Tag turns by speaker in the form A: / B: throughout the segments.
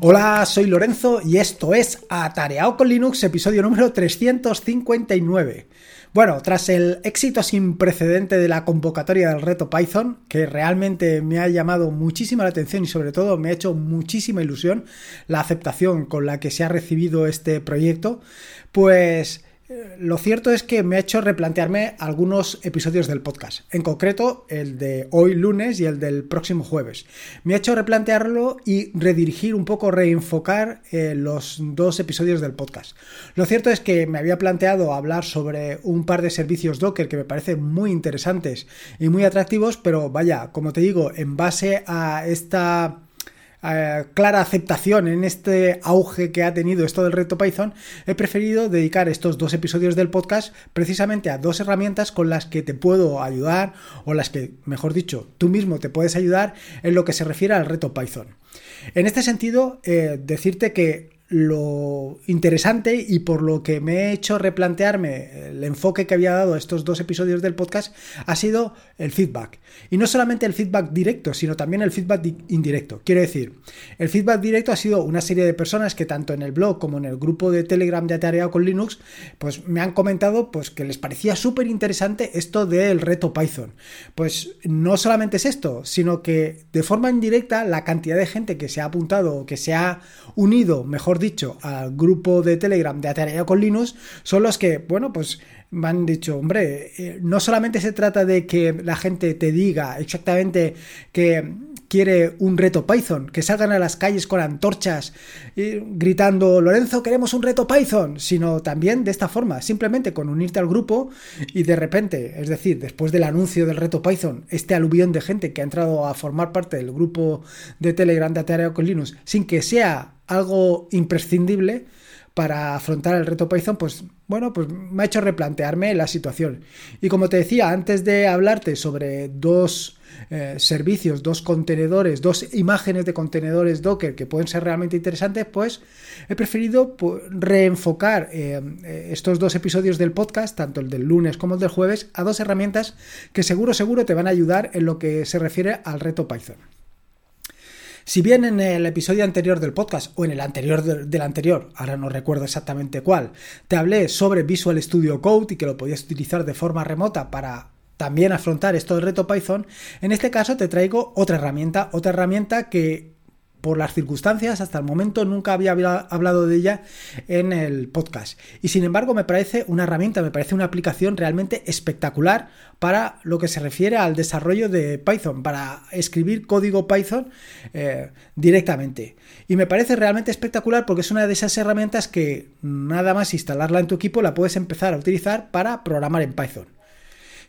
A: Hola, soy Lorenzo y esto es Atareado con Linux, episodio número 359. Bueno, tras el éxito sin precedente de la convocatoria del reto Python, que realmente me ha llamado muchísima la atención y sobre todo me ha hecho muchísima ilusión la aceptación con la que se ha recibido este proyecto, pues lo cierto es que me ha hecho replantearme algunos episodios del podcast, en concreto el de hoy lunes y el del próximo jueves. Me ha hecho replantearlo y redirigir un poco, reenfocar eh, los dos episodios del podcast. Lo cierto es que me había planteado hablar sobre un par de servicios Docker que me parecen muy interesantes y muy atractivos, pero vaya, como te digo, en base a esta eh, clara aceptación en este auge que ha tenido esto del reto Python, he preferido dedicar estos dos episodios del podcast precisamente a dos herramientas con las que te puedo ayudar o las que, mejor dicho, tú mismo te puedes ayudar en lo que se refiere al reto Python. En este sentido, eh, decirte que lo interesante y por lo que me he hecho replantearme el enfoque que había dado estos dos episodios del podcast ha sido el feedback. Y no solamente el feedback directo, sino también el feedback indirecto. Quiero decir, el feedback directo ha sido una serie de personas que tanto en el blog como en el grupo de Telegram de Atareado con Linux, pues me han comentado pues, que les parecía súper interesante esto del reto Python. Pues no solamente es esto, sino que de forma indirecta la cantidad de gente que se ha apuntado o que se ha unido, mejor dicho, al grupo de Telegram de Atareado con Linux, son los que, bueno, pues me han dicho, hombre, eh, no solamente se trata de que la gente te diga exactamente que quiere un reto Python, que salgan a las calles con antorchas y gritando, Lorenzo, queremos un reto Python, sino también de esta forma, simplemente con unirte al grupo y de repente, es decir, después del anuncio del reto Python, este aluvión de gente que ha entrado a formar parte del grupo de Telegram de Atareado con Linux, sin que sea algo imprescindible para afrontar el reto Python, pues bueno, pues me ha hecho replantearme la situación. Y como te decía, antes de hablarte sobre dos eh, servicios, dos contenedores, dos imágenes de contenedores Docker que pueden ser realmente interesantes, pues he preferido reenfocar eh, eh, estos dos episodios del podcast, tanto el del lunes como el del jueves, a dos herramientas que seguro, seguro te van a ayudar en lo que se refiere al reto Python. Si bien en el episodio anterior del podcast o en el anterior del anterior, ahora no recuerdo exactamente cuál, te hablé sobre Visual Studio Code y que lo podías utilizar de forma remota para también afrontar esto del reto Python, en este caso te traigo otra herramienta, otra herramienta que por las circunstancias, hasta el momento nunca había hablado de ella en el podcast. Y sin embargo me parece una herramienta, me parece una aplicación realmente espectacular para lo que se refiere al desarrollo de Python, para escribir código Python eh, directamente. Y me parece realmente espectacular porque es una de esas herramientas que nada más instalarla en tu equipo la puedes empezar a utilizar para programar en Python.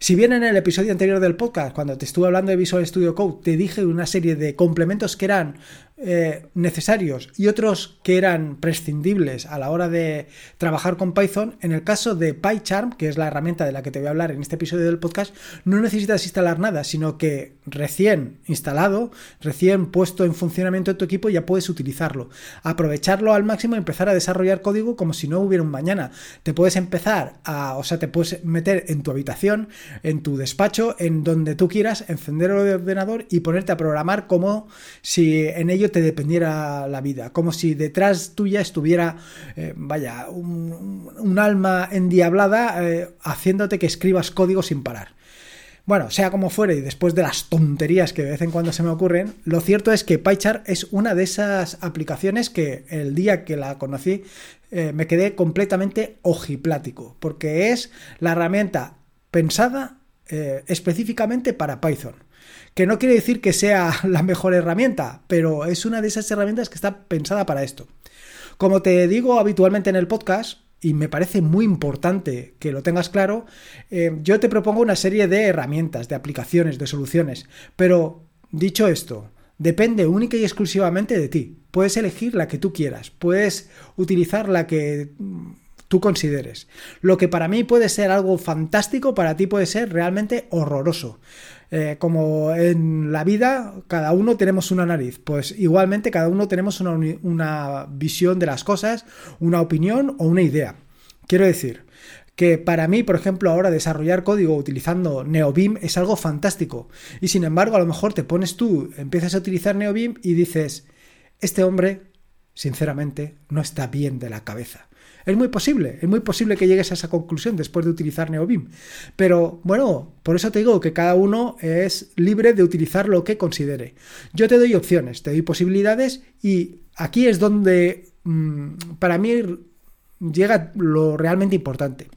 A: Si bien en el episodio anterior del podcast, cuando te estuve hablando de Visual Studio Code, te dije una serie de complementos que eran eh, necesarios y otros que eran prescindibles a la hora de trabajar con Python, en el caso de PyCharm, que es la herramienta de la que te voy a hablar en este episodio del podcast, no necesitas instalar nada, sino que recién instalado, recién puesto en funcionamiento en tu equipo, ya puedes utilizarlo. Aprovecharlo al máximo y empezar a desarrollar código como si no hubiera un mañana. Te puedes empezar a, o sea, te puedes meter en tu habitación, en tu despacho, en donde tú quieras, encender el ordenador y ponerte a programar como si en ello te dependiera la vida, como si detrás tuya estuviera, eh, vaya, un, alma endiablada eh, haciéndote que escribas código sin parar. Bueno, sea como fuere, y después de las tonterías que de vez en cuando se me ocurren, lo cierto es que PyChart es una de esas aplicaciones que el día que la conocí eh, me quedé completamente ojiplático, porque es la herramienta pensada específicamente para Python que no quiere decir que sea la mejor herramienta, pero es una de esas herramientas que está pensada para esto. Como te digo habitualmente en el podcast, y me parece muy importante que lo tengas claro, eh, yo te propongo una serie de herramientas, de aplicaciones, de soluciones, pero dicho esto, depende única y exclusivamente de ti. Puedes elegir la que tú quieras, puedes utilizar la que tú consideres. Lo que para mí puede ser algo fantástico, para ti puede ser realmente horroroso. Eh, como en la vida, cada uno tenemos una nariz, pues igualmente cada uno tenemos una, una visión de las cosas, una opinión o una idea. Quiero decir, que para mí, por ejemplo, ahora desarrollar código utilizando NeoBeam es algo fantástico. Y sin embargo, a lo mejor te pones tú, empiezas a utilizar NeoBeam y dices, este hombre sinceramente, no está bien de la cabeza. Es muy posible, es muy posible que llegues a esa conclusión después de utilizar NeoBeam. Pero bueno, por eso te digo que cada uno es libre de utilizar lo que considere. Yo te doy opciones, te doy posibilidades y aquí es donde mm, para mí llega lo realmente importante.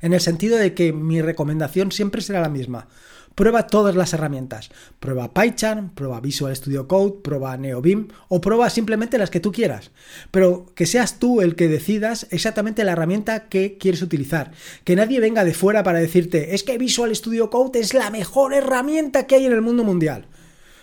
A: En el sentido de que mi recomendación siempre será la misma. Prueba todas las herramientas. Prueba PyCharm, prueba Visual Studio Code, prueba NeoBeam o prueba simplemente las que tú quieras. Pero que seas tú el que decidas exactamente la herramienta que quieres utilizar. Que nadie venga de fuera para decirte, es que Visual Studio Code es la mejor herramienta que hay en el mundo mundial.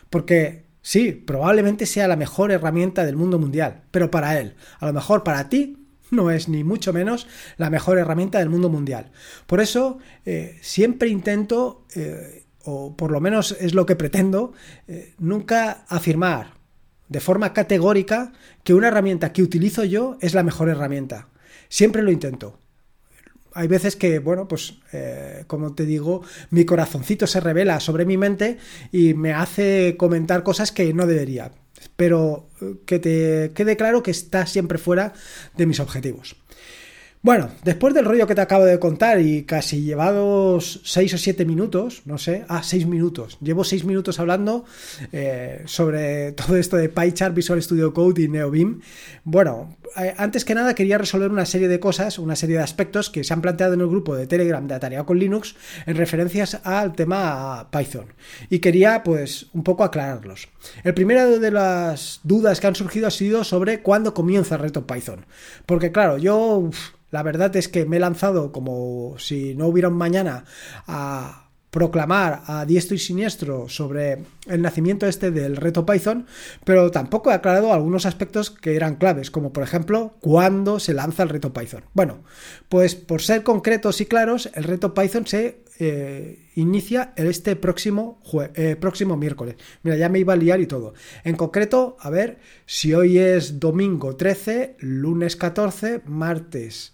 A: Porque sí, probablemente sea la mejor herramienta del mundo mundial, pero para él. A lo mejor para ti no es ni mucho menos la mejor herramienta del mundo mundial. Por eso eh, siempre intento, eh, o por lo menos es lo que pretendo, eh, nunca afirmar de forma categórica que una herramienta que utilizo yo es la mejor herramienta. Siempre lo intento. Hay veces que, bueno, pues como te digo, mi corazoncito se revela sobre mi mente y me hace comentar cosas que no debería pero eh, que te quede claro que está siempre fuera de mis objetivos. Bueno, después del rollo que te acabo de contar y casi llevados 6 o 7 minutos, no sé, ah, 6 minutos, llevo 6 minutos hablando eh, sobre todo esto de PyChart, Visual Studio Code y NeoBeam. Bueno, eh, antes que nada quería resolver una serie de cosas, una serie de aspectos que se han planteado en el grupo de Telegram de Atareado con Linux en referencias al tema Python. Y quería pues un poco aclararlos. El primero de las dudas que han surgido ha sido sobre cuándo comienza el reto Python. Porque claro, yo... La verdad es que me he lanzado como si no hubiera un mañana a proclamar a diestro y siniestro sobre el nacimiento este del reto Python, pero tampoco he aclarado algunos aspectos que eran claves, como por ejemplo, cuándo se lanza el reto Python. Bueno, pues por ser concretos y claros, el reto Python se eh, inicia este próximo, eh, próximo miércoles. Mira, ya me iba a liar y todo. En concreto, a ver, si hoy es domingo 13, lunes 14, martes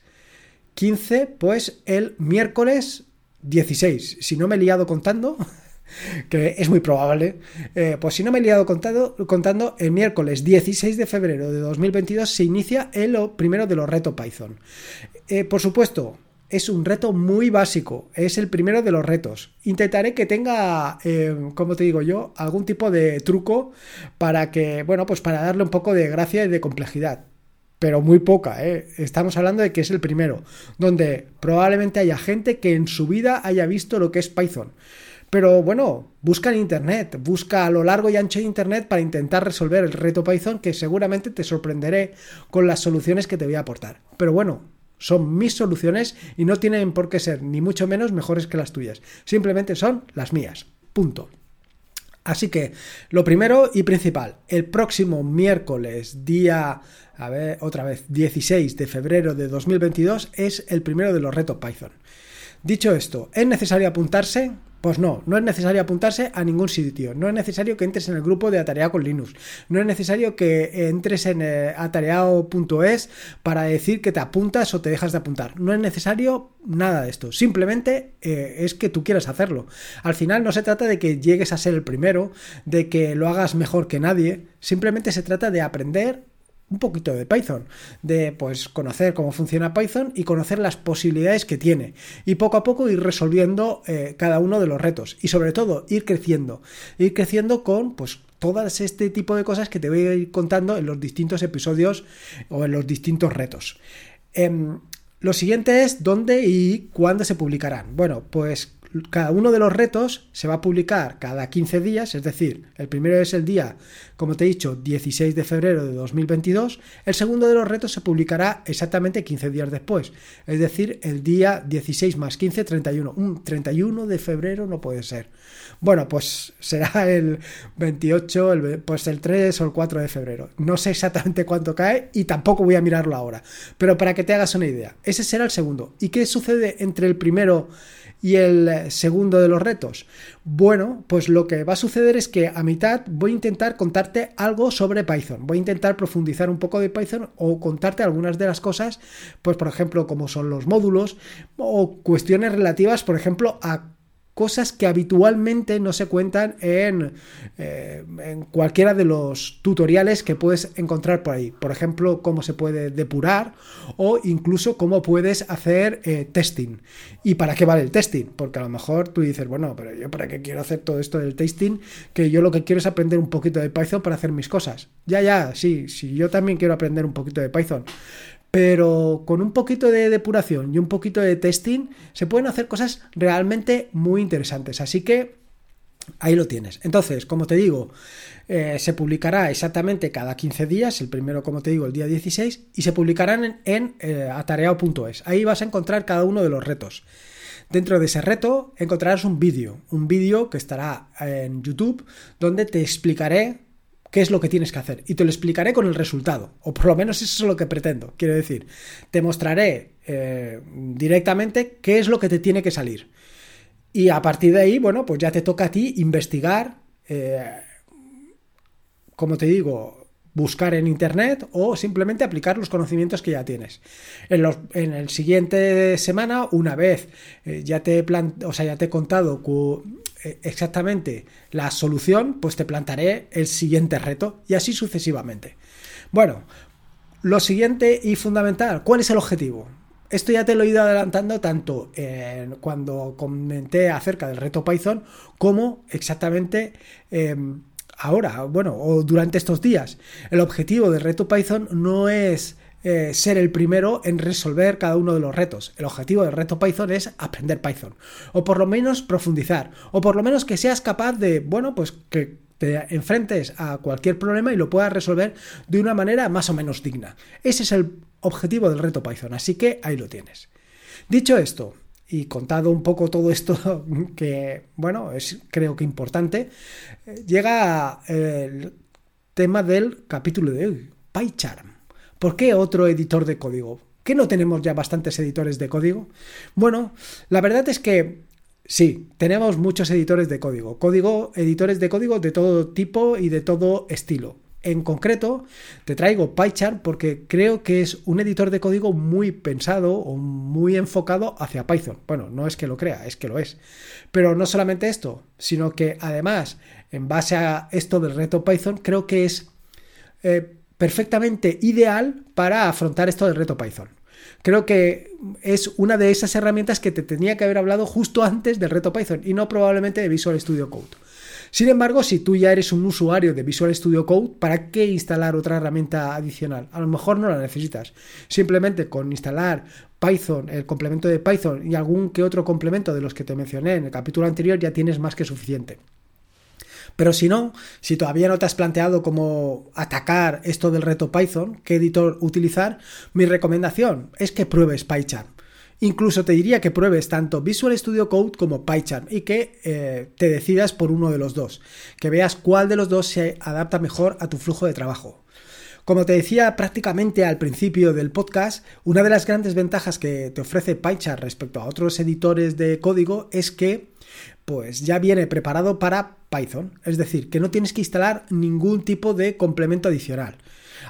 A: 15, pues el miércoles 16. Si no me he liado contando, que es muy probable, eh, pues si no me he liado contando, el miércoles 16 de febrero de 2022 se inicia el primero de los retos Python. Eh, por supuesto, es un reto muy básico, es el primero de los retos. Intentaré que tenga, eh, como te digo yo, algún tipo de truco para que, bueno, pues para darle un poco de gracia y de complejidad pero muy poca. ¿eh? Estamos hablando de que es el primero, donde probablemente haya gente que en su vida haya visto lo que es Python. Pero bueno, busca en Internet, busca a lo largo y ancho de Internet para intentar resolver el reto Python, que seguramente te sorprenderé con las soluciones que te voy a aportar. Pero bueno, son mis soluciones y no tienen por qué ser ni mucho menos mejores que las tuyas. Simplemente son las mías. Punto. Así que, lo primero y principal, el próximo miércoles, día a ver, otra vez, 16 de febrero de 2022 es el primero de los retos Python. Dicho esto, ¿es necesario apuntarse? Pues no, no es necesario apuntarse a ningún sitio. No es necesario que entres en el grupo de Atareado con Linux. No es necesario que entres en eh, atareado.es para decir que te apuntas o te dejas de apuntar. No es necesario nada de esto. Simplemente eh, es que tú quieras hacerlo. Al final no se trata de que llegues a ser el primero, de que lo hagas mejor que nadie. Simplemente se trata de aprender un poquito de Python, de pues conocer cómo funciona Python y conocer las posibilidades que tiene y poco a poco ir resolviendo eh, cada uno de los retos y sobre todo ir creciendo, ir creciendo con pues todas este tipo de cosas que te voy a ir contando en los distintos episodios o en los distintos retos. Em, lo siguiente es dónde y cuándo se publicarán. Bueno, pues cada uno de los retos se va a publicar cada 15 días, es decir, el primero es el día, como te he dicho, 16 de febrero de 2022, el segundo de los retos se publicará exactamente 15 días después, es decir, el día 16 más 15, 31. Un 31 de febrero no puede ser. Bueno, pues será el 28, el, pues el 3 o el 4 de febrero. No sé exactamente cuánto cae y tampoco voy a mirarlo ahora, pero para que te hagas una idea, ese será el segundo. ¿Y qué sucede entre el primero y el segundo de los retos? Bueno, pues lo que va a suceder es que a mitad voy a intentar contarte algo sobre Python. Voy a intentar profundizar un poco de Python o contarte algunas de las cosas, pues por ejemplo, como son los módulos o cuestiones relativas, por ejemplo, a cosas que habitualmente no se cuentan en, eh, en, cualquiera de los tutoriales que puedes encontrar por ahí. Por ejemplo, cómo se puede depurar o incluso cómo puedes hacer eh, testing. ¿Y para qué vale el testing? Porque a lo mejor tú dices, bueno, pero yo para qué quiero hacer todo esto del testing, que yo lo que quiero es aprender un poquito de Python para hacer mis cosas. Ya, ya, sí, sí, yo también quiero aprender un poquito de Python pero con un poquito de depuración y un poquito de testing se pueden hacer cosas realmente muy interesantes. Así que ahí lo tienes. Entonces, como te digo, eh, se publicará exactamente cada 15 días, el primero, como te digo, el día 16, y se publicarán en, eh, atareado.es. Ahí vas a encontrar cada uno de los retos. Dentro de ese reto encontrarás un vídeo, un vídeo que estará en YouTube, donde te explicaré qué es lo que tienes que hacer. Y te lo explicaré con el resultado, o por lo menos eso es lo que pretendo. Quiero decir, te mostraré eh, directamente qué es lo que te tiene que salir. Y a partir de ahí, bueno, pues ya te toca a ti investigar, eh, como te digo, buscar en internet o simplemente aplicar los conocimientos que ya tienes. En, los, en el siguiente semana, una vez eh, ya, te he o sea, ya te he contado eh, exactamente la solución, pues te plantaré el siguiente reto y así sucesivamente. Bueno, lo siguiente y fundamental, ¿cuál es el objetivo? Esto ya te lo he ido adelantando tanto cuando comenté acerca del reto Python como exactamente em, ahora, bueno, o durante estos días. El objetivo del reto Python no es eh, ser el primero en resolver cada uno de los retos. El objetivo del reto Python es aprender Python, o por lo menos profundizar, o por lo menos que seas capaz de, bueno, pues que te enfrentes a cualquier problema y lo puedas resolver de una manera más o menos digna. Ese es el objetivo del reto Python, así que ahí lo tienes. Dicho esto, y contado un poco todo esto que, bueno, es creo que importante, llega el tema del capítulo de hoy, PyCharm. ¿Por qué otro editor de código? ¿Qué no tenemos ya bastantes editores de código? Bueno, la verdad es que sí, tenemos muchos editores de código. Código, editores de código de todo tipo y de todo estilo. En concreto, te traigo PyCharm porque creo que es un editor de código muy pensado o muy enfocado hacia Python. Bueno, no es que lo crea, es que lo es. Pero no solamente esto, sino que además, en base a esto del reto Python, creo que es eh, perfectamente ideal para afrontar esto del reto Python. Creo que es una de esas herramientas que te tenía que haber hablado justo antes del reto Python y no probablemente de Visual Studio Code. Sin embargo, si tú ya eres un usuario de Visual Studio Code, ¿para qué instalar otra herramienta adicional? A lo mejor no la necesitas. Simplemente con instalar Python, el complemento de Python y algún que otro complemento de los que te mencioné en el capítulo anterior ya tienes más que suficiente. Pero si no, si todavía no te has planteado cómo atacar esto del reto Python, qué editor utilizar, mi recomendación es que pruebes PyCharm. Incluso te diría que pruebes tanto Visual Studio Code como PyCharm y que eh, te decidas por uno de los dos, que veas cuál de los dos se adapta mejor a tu flujo de trabajo. Como te decía prácticamente al principio del podcast, una de las grandes ventajas que te ofrece PyCharm respecto a otros editores de código es que pues ya viene preparado para Python, es decir, que no tienes que instalar ningún tipo de complemento adicional.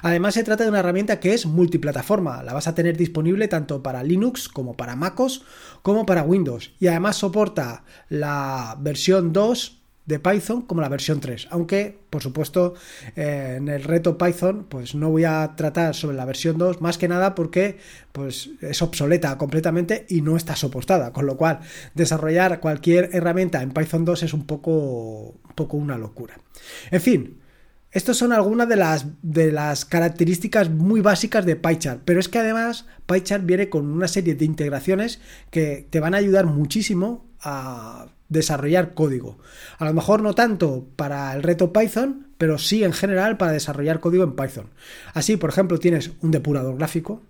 A: Además, se trata de una herramienta que es multiplataforma. La vas a tener disponible tanto para Linux como para MacOS como para Windows. Y además soporta la versión 2 de Python como la versión 3. Aunque, por supuesto, eh, en el reto Python, pues no voy a tratar sobre la versión 2, más que nada porque pues, es obsoleta completamente y no está soportada. Con lo cual, desarrollar cualquier herramienta en Python 2 es un poco, un poco una locura. En fin, estas son algunas de las, de las características muy básicas de PyChart, pero es que además PyChart viene con una serie de integraciones que te van a ayudar muchísimo a desarrollar código. A lo mejor no tanto para el reto Python, pero sí en general para desarrollar código en Python. Así, por ejemplo, tienes un depurador gráfico,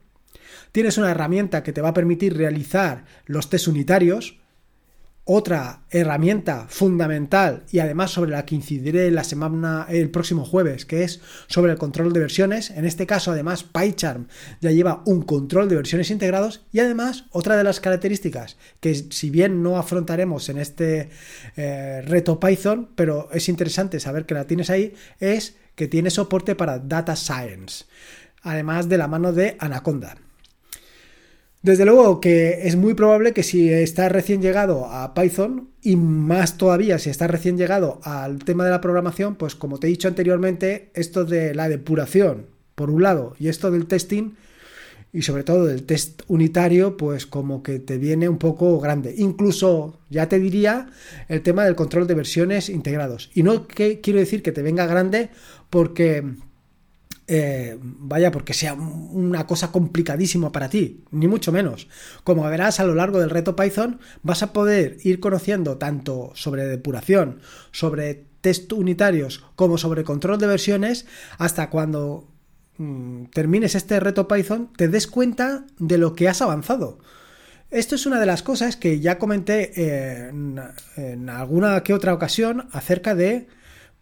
A: tienes una herramienta que te va a permitir realizar los test unitarios, otra herramienta fundamental y además sobre la que incidiré la semana el próximo jueves, que es sobre el control de versiones. En este caso, además, PyCharm ya lleva un control de versiones integrados y además otra de las características que si bien no afrontaremos en este eh, reto Python, pero es interesante saber que la tienes ahí, es que tiene soporte para Data Science, además de la mano de Anaconda. Desde luego que es muy probable que si estás recién llegado a Python y más todavía si estás recién llegado al tema de la programación, pues como te he dicho anteriormente, esto de la depuración, por un lado, y esto del testing, y sobre todo del test unitario, pues como que te viene un poco grande. Incluso, ya te diría, el tema del control de versiones integrados. Y no quiero decir que te venga grande porque eh, vaya, porque sea una cosa complicadísima para ti, ni mucho menos. Como verás a lo largo del reto Python, vas a poder ir conociendo tanto sobre depuración, sobre test unitarios, como sobre control de versiones, hasta cuando mm, termines este reto Python, te des cuenta de lo que has avanzado. Esto es una de las cosas que ya comenté eh, en alguna que otra ocasión acerca de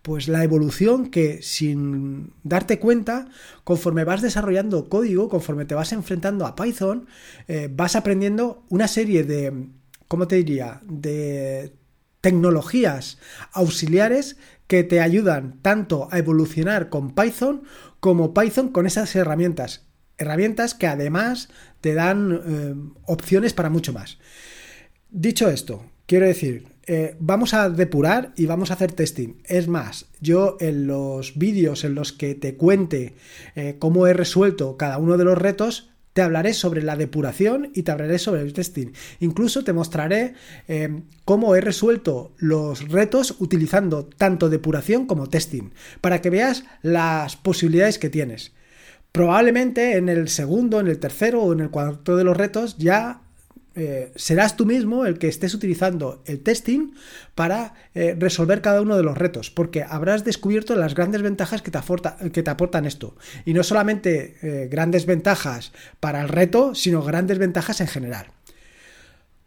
A: pues la evolución que sin darte cuenta, conforme vas desarrollando código, conforme te vas enfrentando a Python, eh, vas aprendiendo una serie de, ¿cómo te diría?, de tecnologías auxiliares que te ayudan tanto a evolucionar con Python como Python con esas herramientas. Herramientas que además te dan eh, opciones para mucho más. Dicho esto, quiero decir, eh, vamos a depurar y vamos a hacer testing. Es más, yo en los vídeos en los que te cuente eh, cómo he resuelto cada uno de los retos, te hablaré sobre la depuración y te hablaré sobre el testing. Incluso te mostraré eh, cómo he resuelto los retos utilizando tanto depuración como testing, para que veas las posibilidades que tienes. Probablemente en el segundo, en el tercero o en el cuarto de los retos ya eh, serás tú mismo el que estés utilizando el testing para eh, resolver cada uno de los retos, porque habrás descubierto las grandes ventajas que te, que te aportan esto. Y no solamente eh, grandes ventajas para el reto, sino grandes ventajas en general.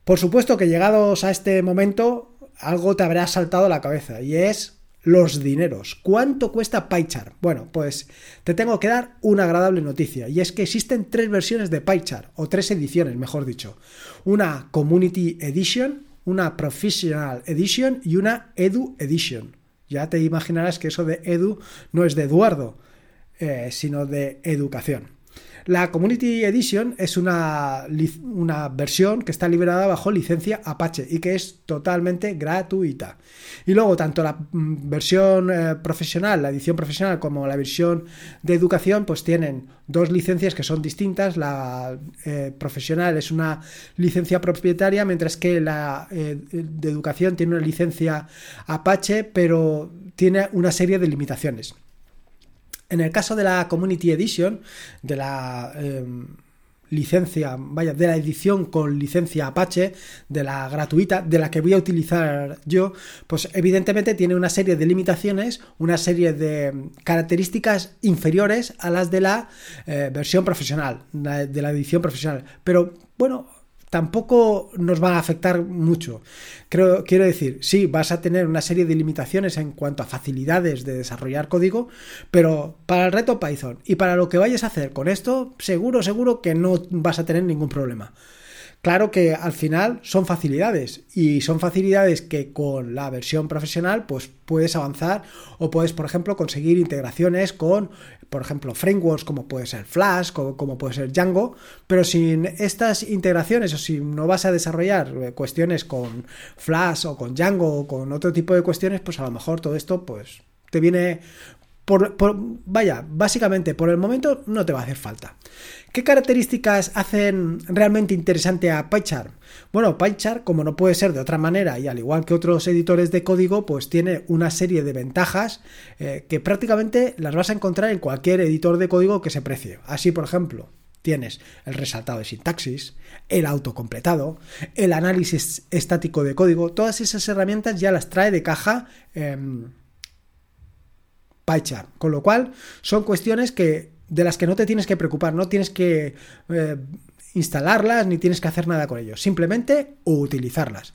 A: Por supuesto que llegados a este momento, algo te habrá saltado a la cabeza y es los dineros. ¿Cuánto cuesta PyChart? Bueno, pues te tengo que dar una agradable noticia y es que existen tres versiones de PyChart, o tres ediciones, mejor dicho. Una Community Edition, una Professional Edition y una Edu Edition. Ya te imaginarás que eso de Edu no es de Eduardo, eh, sino de educación. La Community Edition es una, una, versión que está liberada bajo licencia Apache y que es totalmente gratuita. Y luego, tanto la mm, versión eh, profesional, la edición profesional, como la versión de educación, pues tienen dos licencias que son distintas. La eh, profesional es una licencia propietaria, mientras que la eh, de educación tiene una licencia Apache, pero tiene una serie de limitaciones. En el caso de la Community Edition, de la em, licencia, vaya, de la edición con licencia Apache, de la gratuita, de la que voy a utilizar yo, pues evidentemente tiene una serie de limitaciones, una serie de características inferiores a las de la eh, versión profesional, de la edición profesional. Pero bueno, tampoco nos va a afectar mucho. Creo, quiero decir, sí, vas a tener una serie de limitaciones en cuanto a facilidades de desarrollar código, pero para el reto Python y para lo que vayas a hacer con esto, seguro, seguro que no vas a tener ningún problema. Claro que al final son facilidades y son facilidades que con la versión profesional pues puedes avanzar o puedes por ejemplo conseguir integraciones con por ejemplo frameworks como puede ser Flash, como, como puede ser Django, pero sin estas integraciones o si no vas a desarrollar eh, cuestiones con Flash o con Django o con otro tipo de cuestiones pues a lo mejor todo esto pues te viene vaya, básicamente por el momento no te va a hacer falta. ¿Qué características hacen realmente interesante a PyChart? Bueno, PyChart, como no puede ser de otra manera, y al igual que otros editores de código, pues tiene una serie de ventajas eh, que prácticamente las vas a encontrar en cualquier editor de código que se precie. Así, por ejemplo, tienes el resaltado de sintaxis, el autocompletado, el análisis estático de código, todas esas herramientas ya las trae de caja. Em, PyChart. Con lo cual, son cuestiones que, de las que no te tienes que preocupar, no tienes que eh, instalarlas ni tienes que hacer nada con ellos, simplemente utilizarlas.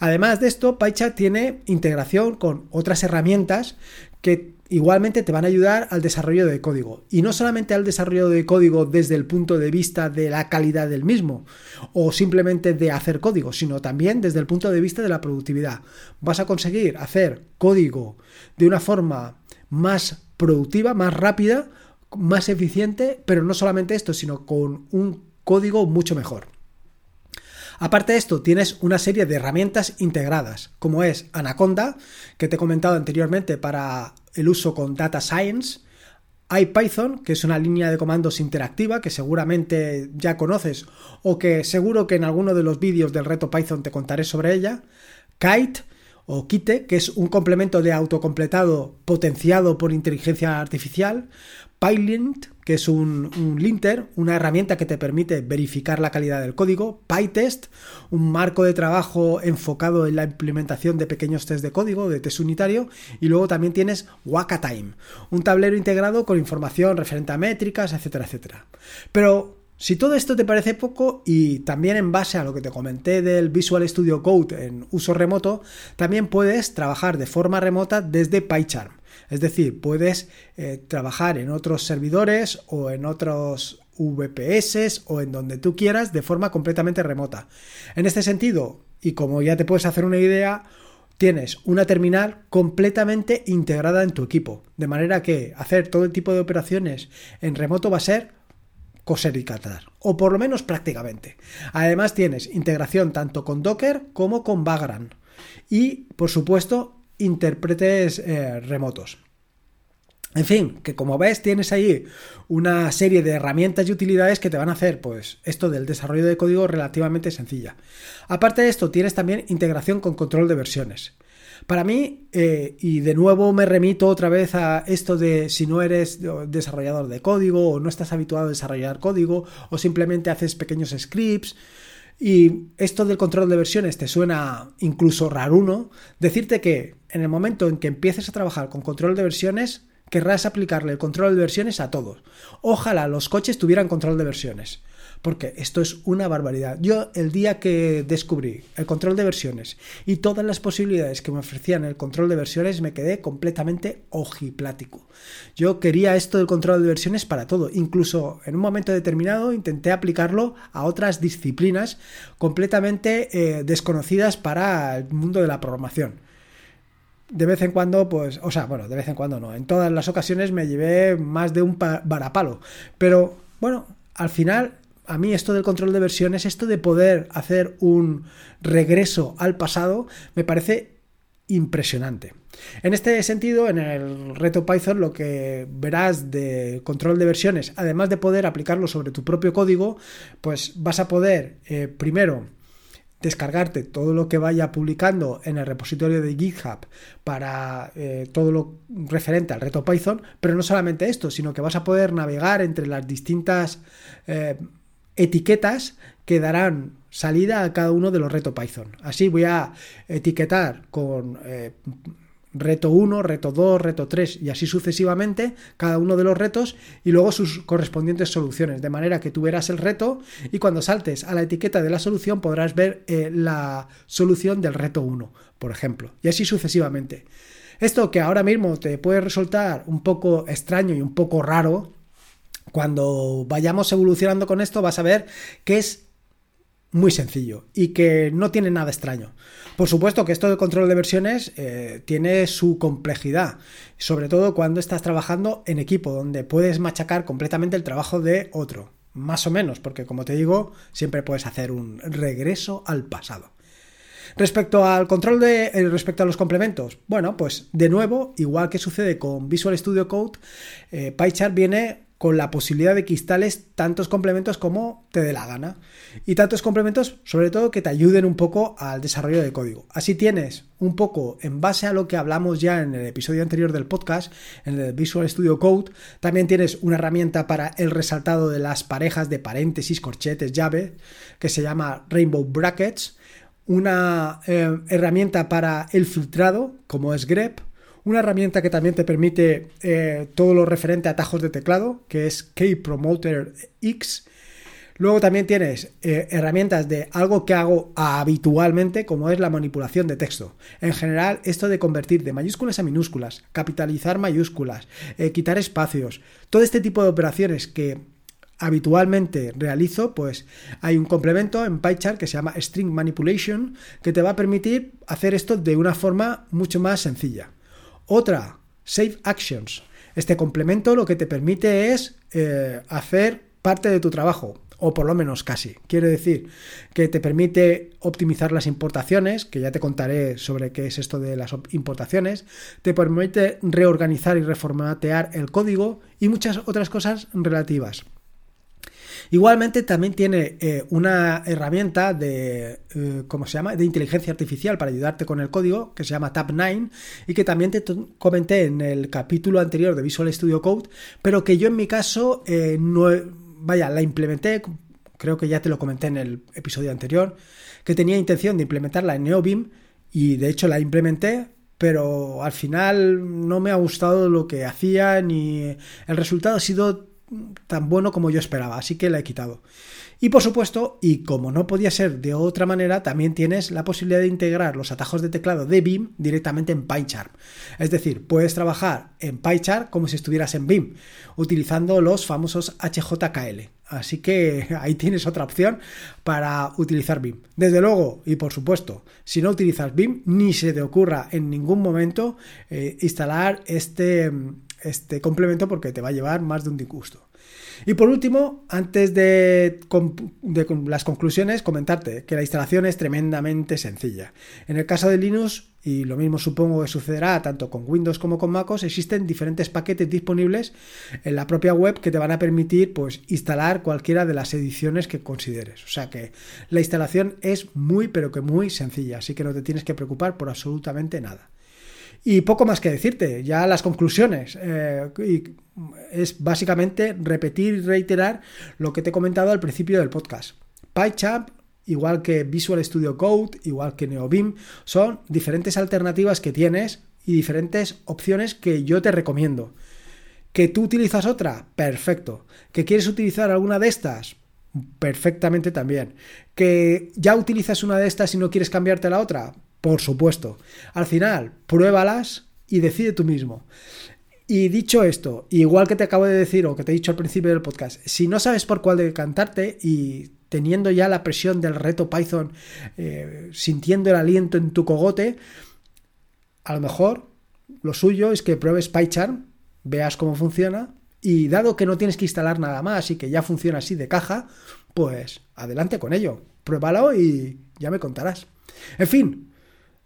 A: Además de esto, PyChart tiene integración con otras herramientas que igualmente te van a ayudar al desarrollo de código. Y no solamente al desarrollo de código desde el punto de vista de la calidad del mismo o simplemente de hacer código, sino también desde el punto de vista de la productividad. Vas a conseguir hacer código de una forma más productiva, más rápida, más eficiente, pero no solamente esto, sino con un código mucho mejor. Aparte de esto, tienes una serie de herramientas integradas, como es Anaconda, que te he comentado anteriormente para el uso con Data Science, IPython, que es una línea de comandos interactiva que seguramente ya conoces o que seguro que en alguno de los vídeos del reto Python te contaré sobre ella, Kite, o Kite, que es un complemento de autocompletado potenciado por inteligencia artificial, PyLint, que es un, linter, una herramienta que te permite verificar la calidad del código, PyTest, un marco de trabajo enfocado en la implementación de pequeños test de código, de test unitario, y luego también tienes WakaTime, un tablero integrado con información referente a métricas, etcétera, etcétera. Pero si todo esto te parece poco y también en base a lo que te comenté del Visual Studio Code en uso remoto, también puedes trabajar de forma remota desde PyCharm. Es decir, puedes eh, trabajar en otros servidores o en otros VPS o en donde tú quieras de forma completamente remota. En este sentido, y como ya te puedes hacer una idea, tienes una terminal completamente integrada en tu equipo. De manera que hacer todo el tipo de operaciones en remoto va a ser coser y catar, o por lo menos prácticamente. Además tienes integración tanto con Docker como con Vagrant y, por supuesto, intérpretes eh, remotos. En fin, que como ves tienes ahí una serie de herramientas y utilidades que te van a hacer pues esto del desarrollo de código relativamente sencilla. Aparte de esto tienes también integración con control de versiones. Para mí, eh, y de nuevo me remito otra vez a esto de si no eres desarrollador de código o no estás habituado a desarrollar código o simplemente haces pequeños scripts, y esto del control de versiones te suena incluso raruno, decirte que en el momento en que empieces a trabajar con control de versiones, querrás aplicarle el control de versiones a todos. Ojalá los coches tuvieran control de versiones porque esto es una barbaridad. Yo el día que descubrí el control de versiones y todas las posibilidades que me ofrecían el control de versiones me quedé completamente ojiplático. Yo quería esto del control de versiones para todo, incluso en un momento determinado intenté aplicarlo a otras disciplinas completamente eh, desconocidas para el mundo de la programación de vez en cuando, pues, o sea, bueno, de vez en cuando no, en todas las ocasiones me llevé más de un varapalo, pero bueno, al final a mí esto del control de versiones, esto de poder hacer un regreso al pasado, me parece impresionante. En este sentido, en el reto Python lo que verás de control de versiones, además de poder aplicarlo sobre tu propio código, pues vas a poder eh, primero descargarte todo lo que vaya publicando en el repositorio de GitHub para eh, todo lo referente al reto Python, pero no solamente esto, sino que vas a poder navegar entre las distintas eh, etiquetas que darán salida a cada uno de los retos Python. Así voy a etiquetar con eh, reto 1, reto 2, reto 3 y así sucesivamente cada uno de los retos y luego sus correspondientes soluciones. De manera que tú verás el reto y cuando saltes a la etiqueta de la solución podrás ver eh, la solución del reto 1, por ejemplo. Y así sucesivamente. Esto que ahora mismo te puede resultar un poco extraño y un poco raro, cuando vayamos evolucionando con esto vas a ver que es muy sencillo y que no tiene nada extraño. Por supuesto que esto de control de versiones eh, tiene su complejidad, sobre todo cuando estás trabajando en equipo, donde puedes machacar completamente el trabajo de otro, más o menos, porque como te digo, siempre puedes hacer un regreso al pasado. Respecto al control de. Eh, respecto a los complementos, bueno, pues de nuevo, igual que sucede con Visual Studio Code, eh, PyChart viene con la posibilidad de que instales tantos complementos como te dé la gana. Y tantos complementos, sobre todo, que te ayuden un poco al desarrollo de código. Así tienes un poco, en base a lo que hablamos ya en el episodio anterior del podcast, en el Visual Studio Code, también tienes una herramienta para el resaltado de las parejas de paréntesis, corchetes, llave, que se llama Rainbow Brackets. Una eh, herramienta para el filtrado, como es grep, una herramienta que también te permite eh, todo lo referente a atajos de teclado, que es Keypromoter X. Luego también tienes eh, herramientas de algo que hago habitualmente, como es la manipulación de texto. En general, esto de convertir de mayúsculas a minúsculas, capitalizar mayúsculas, eh, quitar espacios, todo este tipo de operaciones que habitualmente realizo, pues hay un complemento en PyChart que se llama String Manipulation que te va a permitir hacer esto de una forma mucho más sencilla. Otra, Save Actions. Este complemento lo que te permite es eh, hacer parte de tu trabajo o por lo menos casi. Quiere decir que te permite optimizar las importaciones, que ya te contaré sobre qué es esto de las importaciones, te permite reorganizar y reformatear el código y muchas otras cosas relativas. Igualmente también tiene eh, una herramienta de, eh, ¿cómo se llama? De inteligencia artificial para ayudarte con el código que se llama Tab9 y que también te comenté en el capítulo anterior de Visual Studio Code, pero que yo en mi caso eh, no, vaya, la implementé, creo que ya te lo comenté en el episodio anterior, que tenía intención de implementarla en NeoBeam y de hecho la implementé, pero al final no me ha gustado lo que hacía ni el resultado ha sido tan bueno como yo esperaba, así que la he quitado. Y por supuesto, y como no podía ser de otra manera, también tienes la posibilidad de integrar los atajos de teclado de BIM directamente en PyCharm. Es decir, puedes trabajar en PyCharm como si estuvieras en BIM, utilizando los famosos HJKL. Así que ahí tienes otra opción para utilizar BIM. Desde luego, y por supuesto, si no utilizas BIM, ni se te ocurra en ningún momento eh, instalar este, este complemento porque te va a llevar más de un disgusto. Y por último, antes de, las conclusiones, comentarte que la instalación es tremendamente sencilla. En el caso de Linux, y lo mismo supongo que sucederá tanto con Windows como con MacOS, existen diferentes paquetes disponibles en la propia web que te van a permitir pues, instalar cualquiera de las ediciones que consideres. O sea que la instalación es muy pero que muy sencilla, así que no te tienes que preocupar por absolutamente nada. Y poco más que decirte, ya las conclusiones. Eh, es básicamente repetir y reiterar lo que te he comentado al principio del podcast. PyChamp, igual que Visual Studio Code, igual que NeoBeam, son diferentes alternativas que tienes y diferentes opciones que yo te recomiendo. ¿Que tú utilizas otra? Perfecto. ¿Que quieres utilizar alguna de estas? Perfectamente también. ¿Que ya utilizas una de estas y no quieres cambiarte a la otra? Por supuesto. Al final, pruébalas y decide tú mismo. Y dicho esto, igual que te acabo de decir o que te he dicho al principio del podcast, si no sabes por cuál decantarte y teniendo ya la presión del reto Python, eh, sintiendo el aliento en tu cogote, a lo mejor lo suyo es que pruebes PyCharm, veas cómo funciona y dado que no tienes que instalar nada más y que ya funciona así de caja, pues adelante con ello. Pruébalo y ya me contarás. En fin,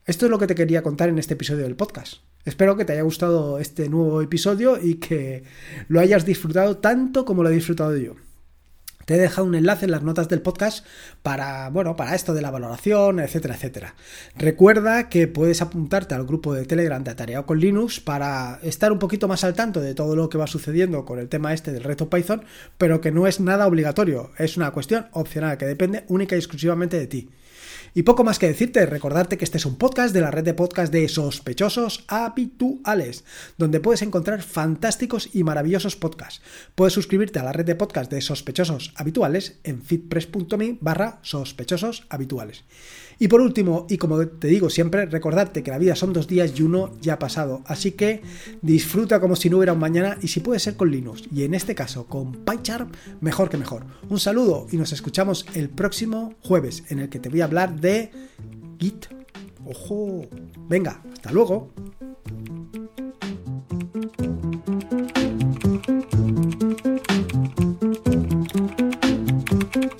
A: esto es lo que te quería contar en este episodio del podcast. Espero que te haya gustado este nuevo episodio y que lo hayas disfrutado tanto como lo he disfrutado yo. Te he dejado un enlace en las notas del podcast para, bueno, para esto de la valoración, etcétera, etcétera. Recuerda que puedes apuntarte al grupo de Telegram de Atareado con Linux para estar un poquito más al tanto de todo lo que va sucediendo con el tema este del reto Python, pero que no es nada obligatorio, es una cuestión opcional que depende única y exclusivamente de ti. Y poco más que decirte, recordarte que este es un podcast de la red de podcast de sospechosos habituales, donde puedes encontrar fantásticos y maravillosos podcasts. Puedes suscribirte a la red de podcast de sospechosos habituales en fitpress.me barra sospechosos habituales. Y por último, y como te digo siempre, recordarte que la vida son dos días y uno ya ha pasado, así que disfruta como si no hubiera un mañana y si puede ser con Linux, y en este caso con PyCharm, mejor que mejor. Un saludo y nos escuchamos el próximo jueves en el que te voy a hablar de Git. Ojo, venga, hasta luego.